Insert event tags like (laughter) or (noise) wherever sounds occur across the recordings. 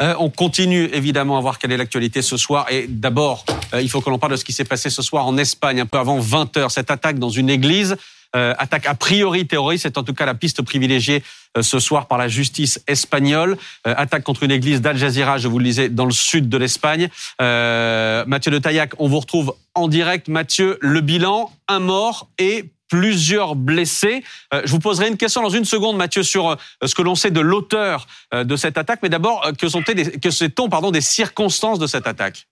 on continue évidemment à voir quelle est l'actualité ce soir. Et d'abord, il faut que l'on parle de ce qui s'est passé ce soir en Espagne, un peu avant 20 h Cette attaque dans une église euh, attaque a priori terroriste, c'est en tout cas la piste privilégiée euh, ce soir par la justice espagnole. Euh, attaque contre une église d'Al Jazeera, je vous le disais, dans le sud de l'Espagne. Mathieu de Taillac, on vous retrouve en direct. Mathieu, le bilan, un mort et plusieurs blessés. je vous poserai une question dans une seconde, Mathieu, sur ce que l'on sait de l'auteur de cette attaque. Mais d'abord, que sont-on pardon, des circonstances de cette attaque?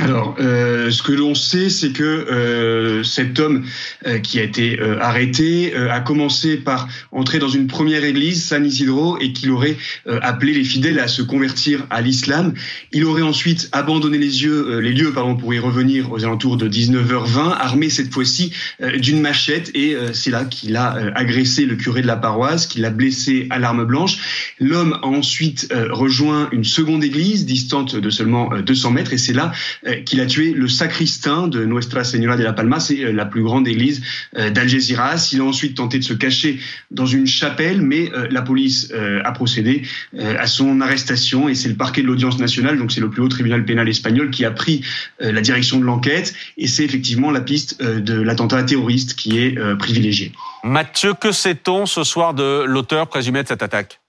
Alors, euh, ce que l'on sait, c'est que euh, cet homme euh, qui a été euh, arrêté euh, a commencé par entrer dans une première église, San Isidro, et qu'il aurait appelé les fidèles à se convertir à l'islam. Il aurait ensuite abandonné les, yeux, les lieux pardon, pour y revenir aux alentours de 19h20, armé cette fois-ci d'une machette, et c'est là qu'il a agressé le curé de la paroisse, qu'il a blessé à l'arme blanche. L'homme a ensuite rejoint une seconde église, distante de seulement 200 mètres, et c'est là euh, qu'il a tué le sacristain de Nuestra Señora de la Palma, c'est euh, la plus grande église euh, d'Algeciras. Il a ensuite tenté de se cacher dans une chapelle, mais la police a procédé à son arrestation et c'est le parquet de l'audience nationale, donc c'est le plus haut tribunal pénal espagnol qui a pris la direction de l'enquête et c'est effectivement la piste de l'attentat terroriste qui est privilégiée. Mathieu, que sait-on ce soir de l'auteur présumé de cette attaque?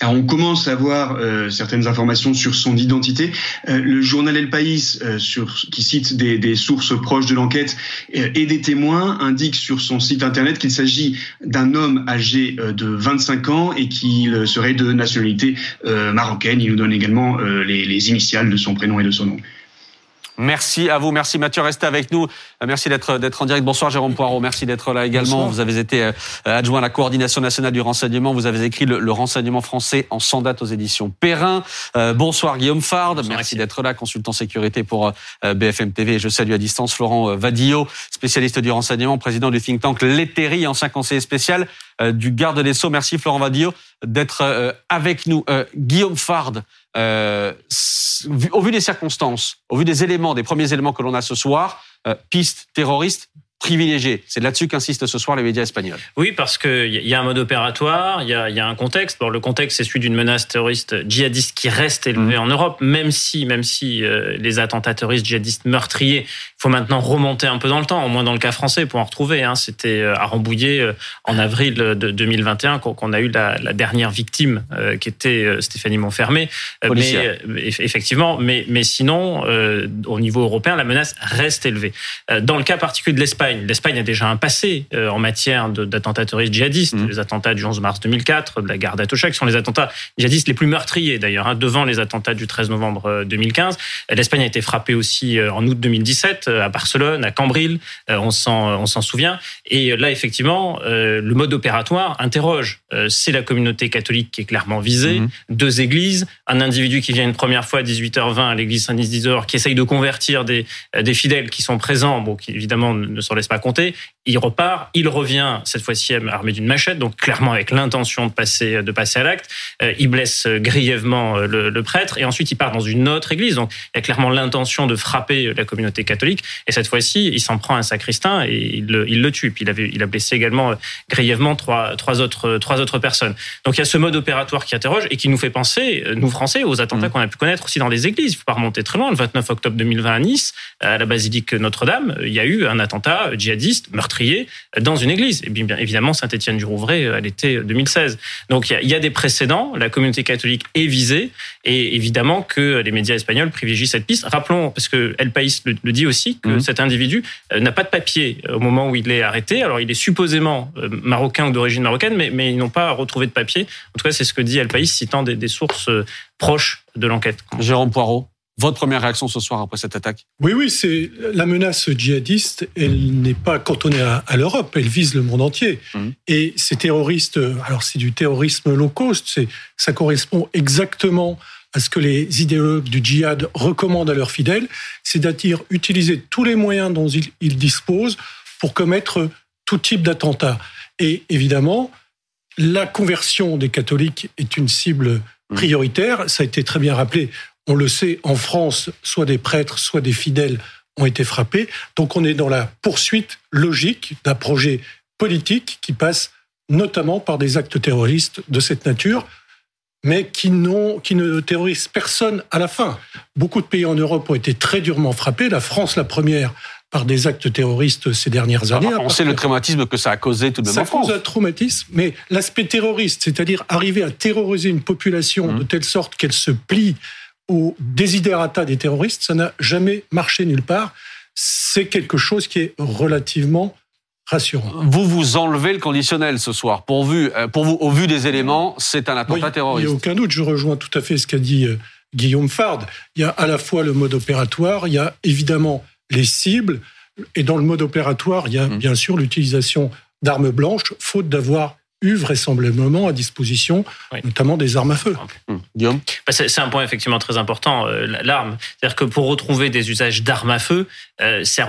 Alors on commence à avoir euh, certaines informations sur son identité. Euh, le journal El País, euh, sur, qui cite des, des, sources proches de l'enquête et des témoins, indique sur son site internet qu'il s'agit d'un homme âgé de 25 ans et qu'il serait de nationalité marocaine. Il nous donne également les, les initiales de son prénom et de son nom. Merci à vous, merci Mathieu, restez avec nous. Euh, merci d'être d'être en direct. Bonsoir Jérôme Poirot, merci d'être là également. Vous avez été euh, adjoint à la coordination nationale du renseignement. Vous avez écrit le, renseignement français en sans date aux éditions Perrin. Euh, bonsoir Guillaume Fard, merci d'être là, consultant sécurité pour BFM TV. je salue à distance Florent Vadillo, spécialiste du renseignement, président du think tank L'Eterie, ancien conseiller spécial du garde des Sceaux. Merci Florent Vadillo d'être avec nous. Guillaume Fard, euh, au vu des circonstances, au vu des éléments, des premiers éléments que l'on a ce soir, euh, piste terroriste, privilégié. C'est là-dessus qu'insistent ce soir les médias espagnols. Oui, parce qu'il y a un mode opératoire, il y a, y a un contexte. Bon, le contexte, c'est celui d'une menace terroriste djihadiste qui reste élevée mmh. en Europe, même si, même si euh, les attentats terroristes djihadistes meurtriers, il faut maintenant remonter un peu dans le temps, au moins dans le cas français, pour en retrouver. Hein. C'était euh, à Rambouillet euh, en avril de 2021 qu'on a eu la, la dernière victime, qui était Stéphanie Montfermé. mais effectivement, mais, mais sinon, au niveau européen, la menace reste élevée. Dans le cas particulier de l'Espagne, l'Espagne. a déjà un passé euh, en matière d'attentats terroristes djihadistes. Mmh. Les attentats du 11 mars 2004, de la gare d'Atocha, qui sont les attentats djihadistes les plus meurtriers d'ailleurs, hein, devant les attentats du 13 novembre 2015. Euh, L'Espagne a été frappée aussi euh, en août 2017 à Barcelone, à Cambril, on s'en souvient. Et là, effectivement, le mode opératoire interroge. C'est la communauté catholique qui est clairement visée, mmh. deux églises, un individu qui vient une première fois à 18h20 à l'église Saint-Isidore, qui essaye de convertir des, des fidèles qui sont présents, bon, qui évidemment ne sont laisse pas compter. Il repart, il revient cette fois-ci armé d'une machette, donc clairement avec l'intention de passer de passer à l'acte. Euh, il blesse grièvement euh, le, prêtre et ensuite il part dans une autre église. Donc il a clairement l'intention de frapper la communauté catholique. Et cette fois-ci, il s'en prend un sacristain et il le, il le tue. Puis il, avait, il a blessé également euh, grièvement trois, trois autres trois autres personnes. Donc il y a ce mode opératoire qui interroge et qui nous fait penser, nous Français, aux attentats mmh. qu'on a pu connaître aussi dans les églises. Il faut pas remonter très loin. Le 29 octobre 2020 à Nice, à la basilique Notre-Dame, il y a eu un attentat djihadiste meurtrier dans une église. Et bien évidemment, Saint-Étienne-du-Rouvray à l'été 2016. Donc il y, a, des précédents. La communauté catholique est visée et évidemment que les médias espagnols privilégient cette piste. Rappelons, parce que El País le, dit aussi, que mhm. cet individu euh, n'a pas de papier au moment où il est arrêté. Alors il est supposément euh, marocain ou d'origine marocaine, mais, mais ils n'ont pas retrouvé de papier. En tout cas, c'est ce que dit El País, citant des, des sources euh, proches de l'enquête. Jérôme Poirot. Votre première réaction ce soir après cette attaque? Oui, oui, c'est la menace djihadiste. Elle n'est pas cantonnée à, l'Europe, elle vise le monde entier. Mmh. Et ces terroristes, alors c'est du terrorisme low cost, ça correspond exactement à ce que les idéologues du djihad recommandent à leurs fidèles, c'est-à-dire utiliser tous les moyens dont ils, disposent pour commettre tout type d'attentat. Et évidemment, la conversion des catholiques est une cible mmh. prioritaire. Ça a été très bien rappelé on le sait, en France, soit des prêtres, soit des fidèles ont été frappés. Donc on est dans la poursuite logique d'un projet politique qui passe notamment par des actes terroristes de cette nature. mais qui, qui ne terrorisent personne à la fin. Beaucoup de pays en Europe ont été très durement frappés, la France la première par des actes terroristes ces dernières années. on sait le traumatisme que ça a causé tout de même ça en France. Ça cause un traumatisme, mais l'aspect terroriste, c'est-à-dire arriver à terroriser une population mmh. de telle sorte qu'elle se plie au désiderata des terroristes, ça n'a jamais marché nulle part. C'est quelque chose qui est relativement rassurant. Vous vous enlevez le conditionnel ce soir. Pour vous, euh, pour vous au vu des éléments, c'est un attentat terroriste. Il n'y a aucun doute. Je rejoins tout à fait ce qu'a dit euh, Guillaume Fard. Il y a à la fois le mode opératoire, il y a évidemment les cibles, et dans le mode opératoire, il y a mmh. bien sûr l'utilisation d'armes blanches, faute d'avoir eu vraisemblablement à disposition, notamment des armes à feu. Hum. Guillaume? Bah, C'est un point effectivement très important, euh, l'arme. C'est-à-dire que pour retrouver des usages d'armes à feu, euh, c'est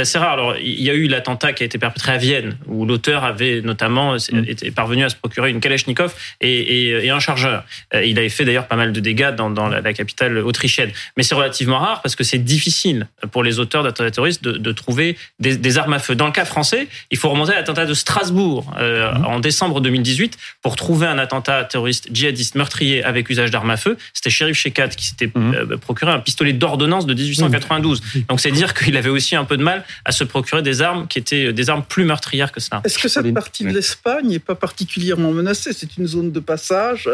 assez rare. Alors, il y a eu l'attentat qui a été perpétré à Vienne, où l'auteur avait notamment hum. été parvenu à se procurer une Kalachnikov et, un chargeur. Euh, il avait fait d'ailleurs pas mal de dégâts dans, la, capitale autrichienne. Mais c'est relativement rare parce que c'est difficile pour les auteurs d'attentats terroristes de, trouver des, armes à feu. Dans le cas français, il faut remonter à l'attentat de Strasbourg hum. en décembre décembre 2018 pour trouver un attentat terroriste djihadiste meurtrier avec usage d'armes à feu. C'était Shérif Shekat qui s'était mhm. euh, procuré un pistolet d'ordonnance de 1892. Donc c'est dire qu'il avait aussi un peu de mal à se procurer des armes qui étaient euh, des armes plus meurtrières que cela. Est-ce que cette partie de l'Espagne n'est pas particulièrement menacée? C'est une zone de passage.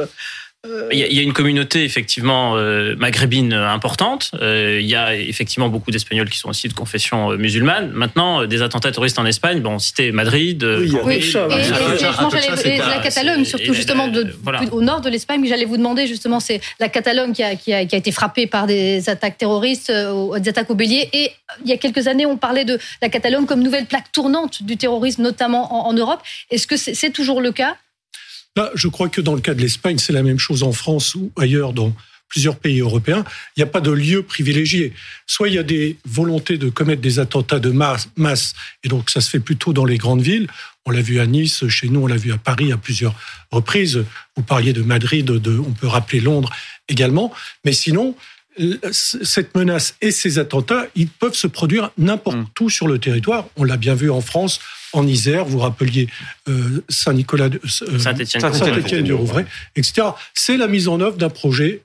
Euh, il y, a une communauté effectivement euh, maghrébine importante. Euh, il y a effectivement beaucoup d'Espagnols qui sont aussi de confession musulmane. Maintenant, des attentats terroristes en Espagne, bon, cité Madrid. Oui, oui. Et, la Catalogne, surtout justement de, au nord de l'Espagne. Mais j'allais vous demander justement, c'est la Catalogne qui a, qui, a, qui a, été frappée par des attaques terroristes, des attaques au bélier. Et il y a quelques années, on parlait de la Catalogne comme nouvelle plaque tournante du terrorisme, notamment en, en Europe. Est-ce que c'est toujours le cas? Je crois que dans le cas de l'Espagne, c'est la même chose en France ou ailleurs dans plusieurs pays européens. Il n'y a pas de lieu privilégié. Soit il y a des volontés de commettre des attentats de masse, et donc ça se fait plutôt dans les grandes villes. On l'a vu à Nice, chez nous, on l'a vu à Paris à plusieurs reprises. Vous parliez de Madrid, de, on peut rappeler Londres également. Mais sinon, cette menace et ces attentats, ils peuvent se produire n'importe mm. où sur le territoire. On l'a bien vu en France, en Isère, vous rappeliez euh, Saint-Nicolas, euh, Saint-Étienne du Rouvray, etc. C'est la mise en œuvre d'un projet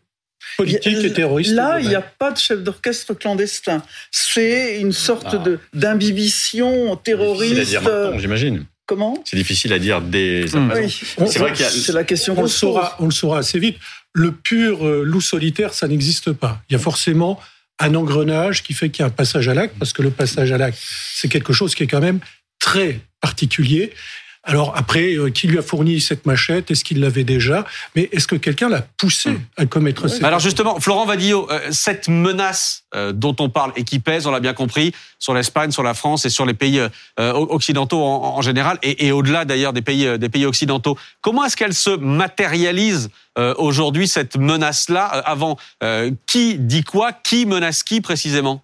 politique et terroriste. Là, il n'y a pas de chef d'orchestre clandestin. C'est une sorte ah. de d'imbibition terroriste. j'imagine. Comment? C'est difficile à dire des. C'est vrai C'est la question. On le saura. On le saura assez vite. Le pur euh, loup solitaire, ça n'existe pas. Il y a forcément un engrenage qui fait qu'il y a un passage à l'acte, parce que le passage à l'acte, c'est quelque chose qui est quand même très particulier. Alors après, euh, qui lui a fourni cette machette? Est-ce qu'il l'avait déjà? Mais est-ce que quelqu'un l'a poussé hmm. à commettre cette Alors justement, Florent Vadillo, euh, cette menace euh, dont on parle et qui pèse, on l'a bien compris, sur l'Espagne, sur la France et sur les pays occidentaux en, général, et, au-delà d'ailleurs des pays, des pays occidentaux, comment est-ce qu'elle se matérialise aujourd'hui, cette menace-là Avant, qui dit quoi Qui menace qui précisément?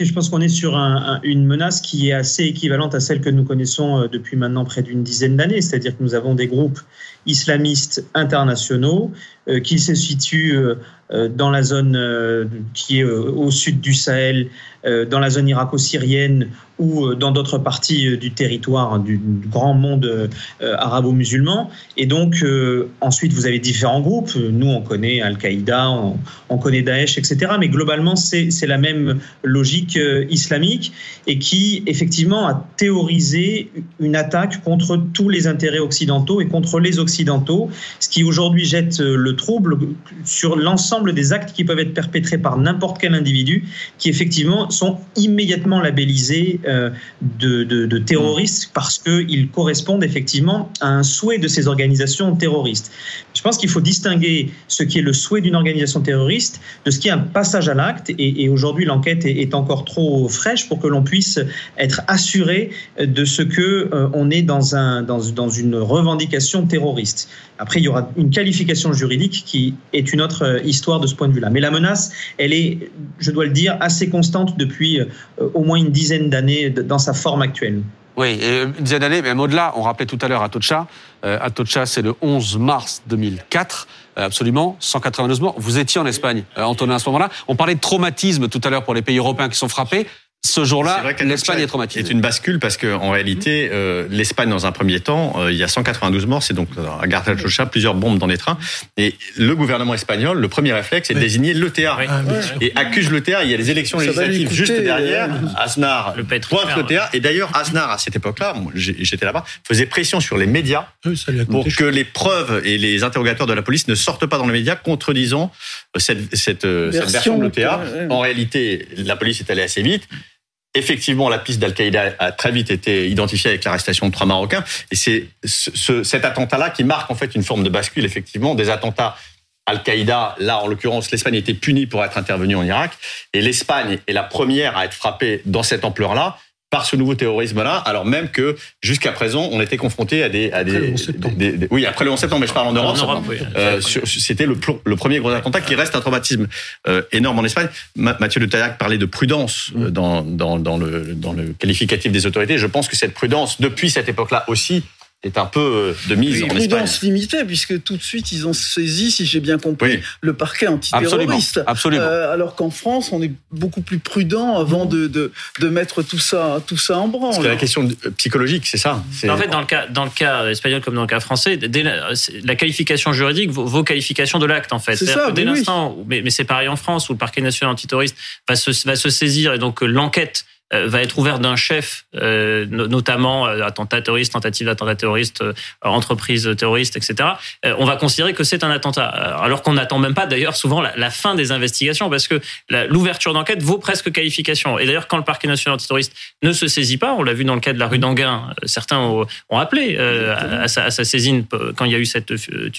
Je pense qu'on est sur une menace qui est assez équivalente à celle que nous connaissons euh, depuis maintenant près d'une dizaine d'années, c'est-à-dire que nous avons des groupes islamistes internationaux euh, qui se situent euh, dans la zone qui est au sud du Sahel, dans la zone irako-syrienne ou euh, dans d'autres parties euh, du territoire du, grand monde euh, arabo-musulman. Et donc, ensuite, vous avez différents groupes. Nous, on connaît Al-Qaïda, on, connaît Daesh, etc. Mais globalement, c'est la même logique islamique et qui, effectivement, a théorisé une attaque contre tous les intérêts occidentaux et contre les occidentaux, ce qui aujourd'hui jette le trouble sur l'ensemble des actes qui peuvent être perpétrés par n'importe quel individu, qui, effectivement, sont immédiatement labellisés euh, de, de, terroristes parce qu'ils correspondent effectivement à un souhait de ces organisations terroristes. Je pense qu'il faut distinguer ce qui est le souhait d'une organisation terroriste de ce qui est un passage à l'acte. Et, aujourd'hui, l'enquête est, encore trop fraîche pour que l'on puisse être assuré de ce que euh, on est dans une revendication terroriste. Après, il y aura une qualification juridique qui est une autre euh, histoire de ce point de vue-là. Mais la menace, elle est, je dois le dire, assez constante depuis au moins une dizaine d'années dans sa forme actuelle. Oui, une dizaine d'années, même au-delà, on rappelait tout à l'heure Atocha. Euh, Atocha, c'est le 11 mars 2004, euh, absolument, 192 morts. Vous étiez en Espagne, euh, Antonin, à ce moment-là. On parlait de traumatisme tout à l'heure pour les pays européens qui sont frappés. Ce jour-là, l'Espagne est traumatisée. C'est une bascule parce que en réalité, euh, l'Espagne, dans un premier temps, euh, il y a 192 morts, c'est donc à Gartachocha, plusieurs bombes dans les trains. Et le gouvernement espagnol, le premier réflexe, c'est de désigner l'ETA. Ah, et accuse l'ETA. Il y a les élections législatives juste derrière. Aznar le pointe l'ETA. Et d'ailleurs, Aznar, à cette époque-là, j'étais là-bas, faisait pression sur les médias pour que les preuves et les interrogatoires de la police ne sortent pas dans les médias contredisant cette, cette, cette version de l'ETA. En réalité, la police est allée assez vite. Effectivement, la piste d'Al-Qaïda a très vite été identifiée avec l'arrestation de trois Marocains. Et c'est ce, cet attentat-là qui marque en fait une forme de bascule, effectivement, des attentats Al-Qaïda, là en l'occurrence, l'Espagne était punie pour être intervenue en Irak, et l'Espagne est la première à être frappée dans cette ampleur-là, par ce nouveau terrorisme-là, alors même que jusqu'à présent, on était confronté à des, à des, oui, après le 11 septembre, mais je parle en Europe. Euh, C'était le, le, premier gros attentat qui reste un traumatisme euh, énorme en Espagne. Mathieu Le Tayac parlait de prudence euh, dans, dans, dans, le, dans le qualificatif des autorités. Je pense que cette prudence, depuis cette époque-là aussi, est un peu euh, de mise en prudence limitée, puisque tout de suite, ils ont saisi, si j'ai bien compris, le parquet antiterroriste. Absolument. Euh, alors qu'en France, on est beaucoup plus prudent avant de, de, de, mettre tout ça, tout ça en branle. C'est la question euh, psychologique, c'est ça. En fait, dans le, cas, dans le cas espagnol comme dans le cas français, dès la, qualification juridique vos qualifications de l'acte, en fait. C'est ça, dès l'instant, mais, mais c'est pareil en France, où le parquet national antiterroriste va se, va se saisir et donc l'enquête va être ouverte d'un chef, euh, notamment euh, attentat terroriste, tentative d'attentat terroriste, entreprise terroriste, etc. on va considérer que c'est un attentat, alors qu'on n'attend même pas d'ailleurs souvent la, fin des investigations, parce que l'ouverture d'enquête vaut presque qualification. Et d'ailleurs, quand le parquet national antiterroriste ne se saisit pas, on l'a vu dans le cas de la rue d'Anguin, certains ont, appelé à, sa, saisine quand il y a eu cette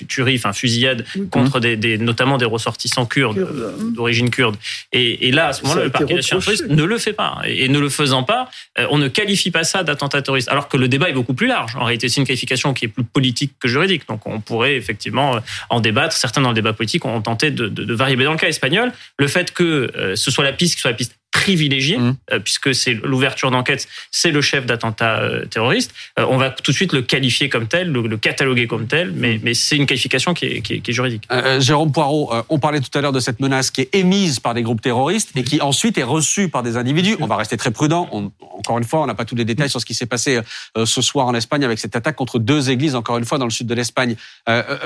tuerie, enfin fusillade contre des, notamment des ressortissants kurdes d'origine kurde. Et, là, à ce moment-là, le parquet national antiterroriste ne le fait pas et ne le faisant pas, euh, on ne qualifie pas ça d'attentat terroriste. Alors que le débat est beaucoup plus large. En réalité, c'est une qualification qui est plus politique que juridique. Donc on pourrait effectivement euh, en débattre. Certains dans le débat politique ont tenté de, de, de varier. Mais dans le cas espagnol, le fait que euh, ce soit la piste qui soit la piste privilégié, mmh. euh, puisque c'est l'ouverture d'enquête, c'est le chef d'attentat euh, terroriste. Euh, on va tout de suite le qualifier comme tel, le, cataloguer comme tel, mais, mmh. mais c'est une qualification qui est, qui est, juridique. Jérôme Poirot, on parlait tout à l'heure de cette menace qui est émise par des groupes terroristes et qui ensuite est reçue par des individus. On va rester très prudent. encore une fois, on n'a pas tous les détails sur ce qui s'est passé ce soir en Espagne avec cette attaque contre deux églises, encore une fois, dans le sud de l'Espagne.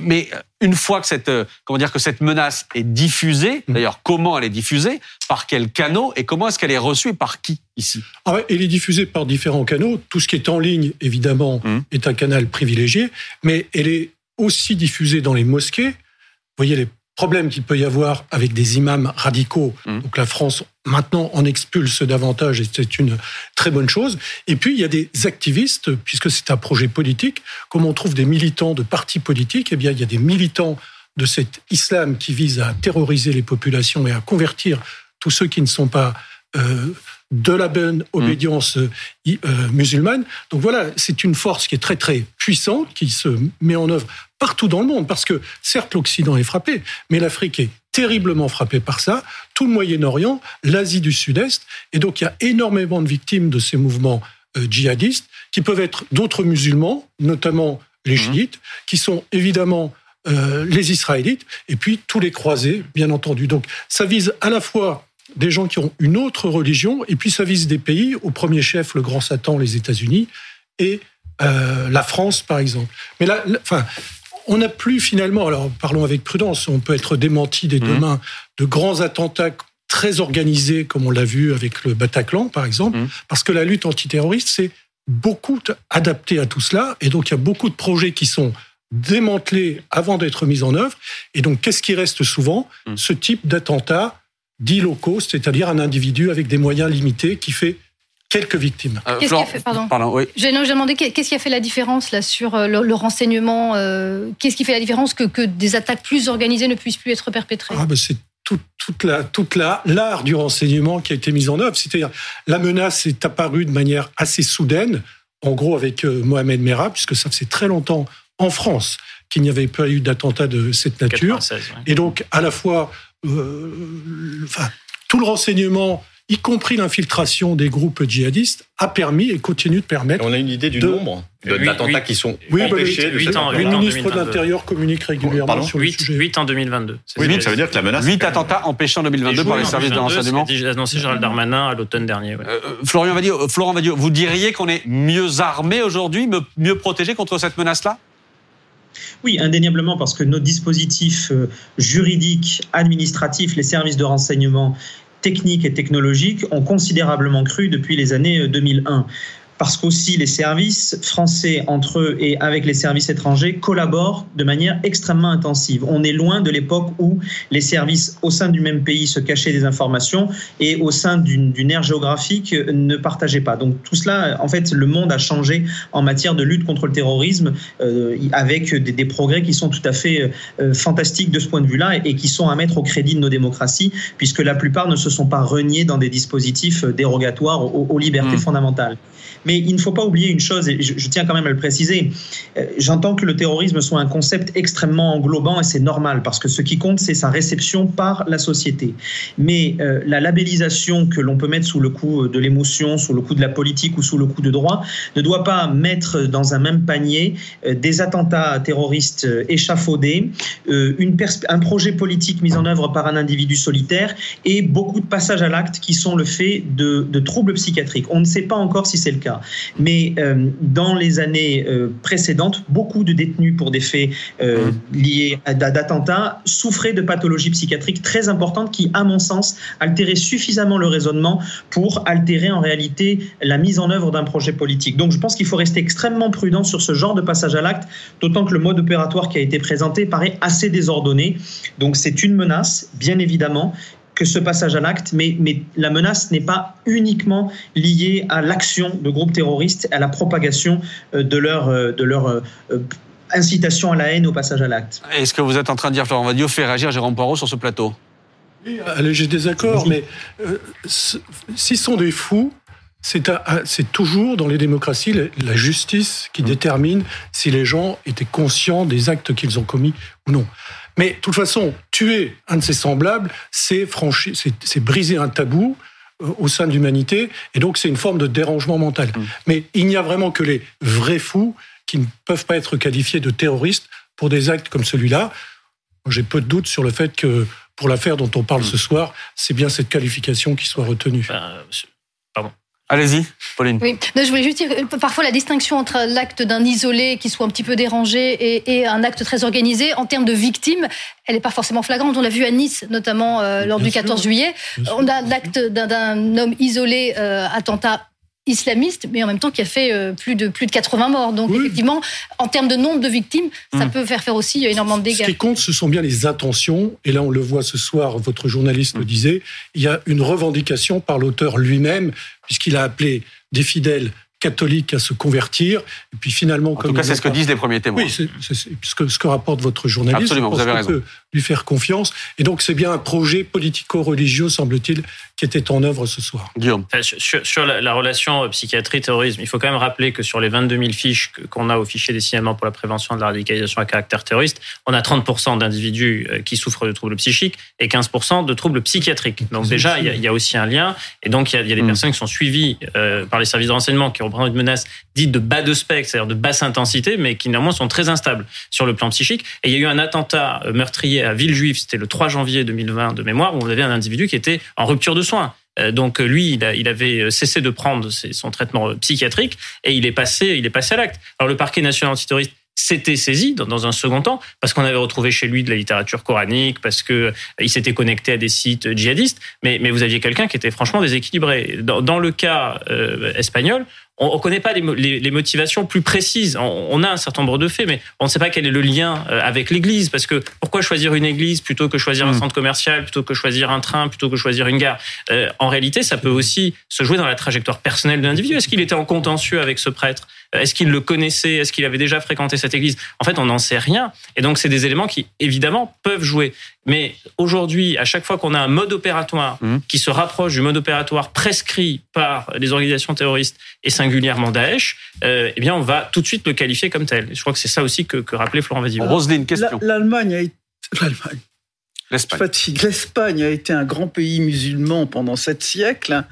mais une fois que cette, comment dire, que cette menace est diffusée, mmh. d'ailleurs, comment elle est diffusée, par quel canot et comment est-ce qu'elle est reçue par qui ici? Ah Elle est diffusée par différents canaux. Tout ce qui est en ligne, évidemment, mmh. est un canal privilégié, mais elle est aussi diffusée dans les mosquées. Vous voyez les problèmes qu'il peut y avoir avec des imams radicaux. Mmh. Donc la France maintenant en expulse davantage et c'est une très bonne chose. Et puis il y a des activistes, puisque c'est un projet politique, comme on trouve des militants de partis politiques, eh bien il y a des militants de cet islam qui vise à terroriser les populations et à convertir tous ceux qui ne sont pas euh, de la bonne obédience euh, euh, musulmane. Donc voilà, c'est une force qui est très très puissante, qui se met en œuvre partout dans le monde, parce que certes l'Occident est frappé, mais l'Afrique est terriblement frappée par ça, tout le Moyen-Orient, l'Asie du Sud-Est, et donc il y a énormément de victimes de ces mouvements djihadistes, qui peuvent être d'autres musulmans, notamment les mmh. chiites, qui sont évidemment les Israélites, et puis tous les croisés, bien entendu. Donc ça vise à la fois des gens qui ont une autre religion, et puis ça vise des pays, au premier chef le grand Satan, les États-Unis, et euh, la France, par exemple. Mais là, enfin, on n'a plus finalement, alors parlons avec prudence, on peut être démenti des deux mmh. mains de grands attentats très organisés, comme on l'a vu avec le Bataclan, par exemple, mmh. parce que la lutte antiterroriste, c'est beaucoup adapté à tout cela, et donc il y a beaucoup de projets qui sont démantelés avant d'être mis en œuvre. Et donc, qu'est-ce qui reste souvent? Mmh. Ce type d'attentat dit low cost, c'est-à-dire un individu avec des moyens limités qui fait quelques victimes. Euh, qu'est-ce qui a fait, pardon, oui. J'ai demandé qu'est-ce qui a fait la différence là sur euh, le, renseignement euh, Qu'est-ce qui fait la différence que, que des attaques plus organisées ne puissent plus être perpétrées? Ah, ben C'est toute, toute la toute la l'art du renseignement qui a été mis en œuvre. C'est-à-dire la menace est apparue de manière assez soudaine, en gros avec Mohamed Merah, puisque ça faisait très longtemps en France qu'il n'y avait pas eu d'attentat de cette nature. Et donc à la fois euh, enfin, tout le renseignement y compris l'infiltration des groupes djihadistes, a permis et continue de permettre. on a une idée du nombre d'attentats qui sont oui, empêchés. 8 ans, le ministre de l'Intérieur communique régulièrement sur 8, le sujet. 8 en 2022. Oui, donc ça veut dire que la menace. 8 attentats empêchés en 2022 par les services de renseignement. Annoncé Gérald Darmanin à l'automne dernier. Ouais. Euh, Florian Florent vous diriez qu'on est mieux armé aujourd'hui, mieux protégé contre cette menace-là? Oui, indéniablement, parce que nos dispositifs euh, juridiques, administratifs, les services de renseignement techniques et technologiques ont considérablement cru depuis les années 2001. Euh, parce qu'aussi les services français entre eux et avec les services étrangers collaborent de manière extrêmement intensive. On est loin de l'époque où les services au sein du même pays se cachaient des informations et au sein d'une aire géographique ne partageaient pas. Donc tout cela, en fait, le monde a changé en matière de lutte contre le terrorisme euh, avec des, des, progrès qui sont tout à fait euh, fantastiques de ce point de vue-là et, et, qui sont à mettre au crédit de nos démocraties puisque la plupart ne se sont pas reniés dans des dispositifs dérogatoires aux, aux libertés mmh. fondamentales. Mais il ne faut pas oublier une chose, et je, tiens quand même à le préciser. Euh, j'entends que le terrorisme soit un concept extrêmement englobant et c'est normal parce que ce qui compte, c'est sa réception par la société. Mais euh, la labellisation que l'on peut mettre sous le coup de l'émotion, sous le coup de la politique ou sous le coup de droit ne doit pas mettre dans un même panier euh, des attentats terroristes échafaudés, un projet politique mis en œuvre par un individu solitaire et beaucoup de passages à l'acte qui sont le fait de troubles psychiatriques. On ne sait pas encore si c'est le cas. Mais euh, dans les années euh, précédentes, beaucoup de détenus pour des faits euh, mmh. liés à d'attentats souffraient de pathologies psychiatriques très importantes qui, à mon sens, altéraient suffisamment le raisonnement pour altérer en réalité la mise en œuvre d'un projet politique. Donc je pense qu'il faut rester extrêmement prudent sur ce genre de passage à l'acte, d'autant que le mode opératoire qui a été présenté paraît assez désordonné. Donc c'est une menace, bien évidemment, que ce passage à l'acte, mais, mais la menace n'est pas uniquement liée à l'action de groupes terroristes, à la propagation euh, de leur, euh, de leur euh, incitation à la haine au passage à l'acte. Est-ce que vous êtes en train de dire, Florent Vadio, fait réagir Jérôme Poirot sur ce plateau Allez, j'ai des accords, mais s'ils sont des fous, c'est toujours dans les démocraties la justice qui mmh. détermine si les gens étaient conscients des actes qu'ils ont commis ou non. Mais de toute façon, tuer un de ses semblables, c'est franchir, c'est briser un tabou euh, au sein de l'humanité, et donc c'est une forme de dérangement mental. Mm. Mais il n'y a vraiment que les vrais fous qui ne peuvent pas être qualifiés de terroristes pour des actes comme celui-là. J'ai peu de doutes sur le fait que pour l'affaire dont on parle mm. ce soir, c'est bien cette qualification qui soit retenue. Ben, pardon. Allez-y, Pauline. Oui, je voulais juste dire, parfois la distinction entre l'acte d'un isolé qui soit un petit peu dérangé et, un acte très organisé, en termes de victimes, elle n'est pas forcément flagrante. On l'a vu à Nice, notamment euh, lors du 14 juillet. On a l'acte d'un homme isolé, euh, attentat islamiste, mais en même temps qui a fait euh, plus de plus de 80 morts. Donc effectivement, en termes de nombre de victimes, ça mmh. peut faire faire aussi énormément de dégâts. Ce qui compte, ce sont bien les intentions. Et là, on le voit ce soir. Votre journaliste le mmh. disait. Il y a une revendication par l'auteur lui-même, puisqu'il a appelé des fidèles catholique à se convertir. Et puis finalement, en tout cas, c'est ce que disent les premiers témoins. Oui, c'est ce que, ce que rapporte votre journaliste. Absolument, vous avez raison. Peut lui faire confiance. Et donc, c'est bien un projet politico-religieux, semble-t-il, qui était en œuvre ce soir. Guillaume. sur, la, relation psychiatrie-terrorisme, il faut quand même rappeler que sur les 22 000 fiches qu'on a au fichier des signalements pour la prévention de la radicalisation à caractère terroriste, on a 30% d'individus euh, qui souffrent de troubles psychiques et 15% de troubles psychiatriques. Donc déjà, il y, a, aussi un lien. Et donc, il y a, des mm. personnes qui sont suivies euh, par les services de renseignement qui représentent une menace dite de bas de spectre, c'est-à-dire de basse intensité, mais qui néanmoins sont très instables sur le plan psychique. Et il y a eu un attentat meurtrier à Villejuif, c'était le 3 janvier 2020 de mémoire, où on avait un individu qui était en rupture de soins. Euh, donc lui, il, avait cessé de prendre son traitement psychiatrique et il est passé, il est passé à l'acte. Alors le parquet national antiterroriste s'était saisi dans, un second temps parce qu'on avait retrouvé chez lui de la littérature coranique, parce que euh, il s'était connecté à des sites djihadistes. Mais, vous aviez quelqu'un qui était franchement déséquilibré. Dans, le cas euh, espagnol, on ne connaît pas les, motivations plus précises. On, a un certain nombre de faits, mais on ne sait pas quel est le lien euh, avec l'Église. Parce que pourquoi choisir une église plutôt que choisir un hmm. centre commercial, plutôt que choisir un train, plutôt que choisir une gare? Euh, En réalité, ça peut aussi se jouer dans la trajectoire personnelle de l'individu. Est-ce qu'il était en contentieux avec ce prêtre? Est-ce qu'il le connaissait? Est-ce qu'il avait déjà fréquenté cette église? En fait, on n'en sait rien. Et donc, c'est des éléments qui, évidemment, peuvent jouer. Mais aujourd'hui, à chaque fois qu'on a un mode opératoire hmm. qui se rapproche du mode opératoire prescrit par les organisations terroristes et singulièrement Daesh, euh, eh bien, on va tout de suite le qualifier comme tel. je crois que c'est ça aussi que, que rappelait Florent Vadio. Roselyne, question. L'Allemagne a été... (laughs) fatigue. L'Espagne a été un grand pays musulman pendant sept siècles.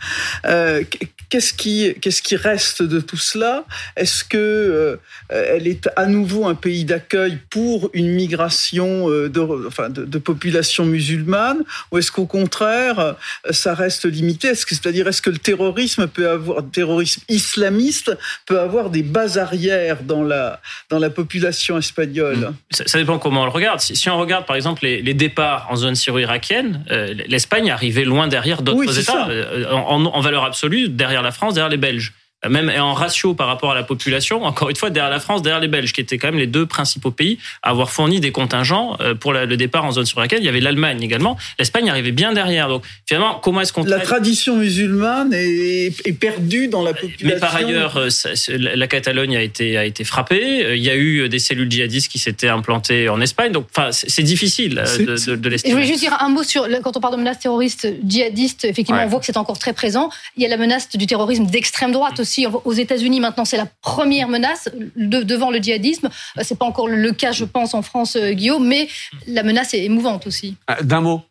Euh, qu'est-ce qui, qu'est-ce qui reste de tout cela? Est-ce que euh, elle est à nouveau un pays d'accueil pour une migration euh, de, enfin, de, population musulmane, ou est-ce qu'au contraire, ça reste limité? Est-ce que, c'est-à-dire, est-ce que le terrorisme peut avoir, terrorisme islamiste peut avoir des bases arrières dans la dans la population espagnole? Ça, dépend comment on le regarde. Si, on regarde, par exemple, les, les départs en zone syro-irakienne, euh, l'Espagne arrivait loin derrière d'autres États. Euh, en, en, valeur absolue, derrière la France, derrière les Belges même en ratio par rapport à la population, encore une fois, derrière la France, derrière les Belges, qui étaient quand même les deux principaux pays à avoir fourni des contingents euh, pour le départ en zone sur laquelle il y avait l'Allemagne également. L'Espagne arrivait bien derrière. Donc finalement, comment est-ce qu'on... La tradition musulmane est, perdue dans la population. Mais par ailleurs, euh, la Catalogne a été, a été frappée. Euh, il y a eu des cellules djihadistes qui s'étaient implantées en Espagne. Donc enfin, c'est difficile de, de, l'estimer. Je voulais juste dire un mot sur, quand on parle de menaces terroristes djihadistes, effectivement, on voit que c'est encore très présent. Il y a la menace du terrorisme d'extrême droite aussi aux États-Unis maintenant, c'est la première menace devant le djihadisme. Euh, c'est pas encore le cas, je pense, en France, euh, Guillaume, mais la menace est émouvante aussi. Euh, d'un mot.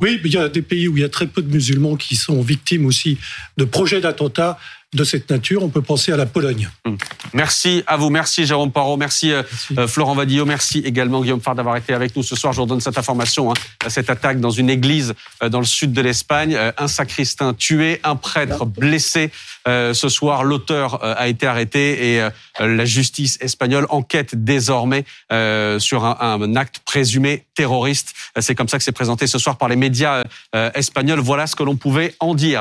Oui, il y a des pays où il y a très peu de musulmans qui sont victimes aussi de projets d'attentats de cette nature. On peut penser à la Pologne. Hum. Merci à vous. Merci Jérôme Parot. Merci, euh, euh, Florent Vadillo. Merci également Guillaume Fard d'avoir été avec nous ce soir. Je vous redonne cette information. Hein. Cette attaque dans une église euh, dans le sud de l'Espagne. Un sacristain tué, un prêtre blessé. Ce soir, l'auteur a été arrêté et la justice espagnole enquête désormais sur un, un acte présumé terroriste. C'est comme ça que c'est présenté ce soir par les médias espagnols. Voilà ce que l'on pouvait en dire.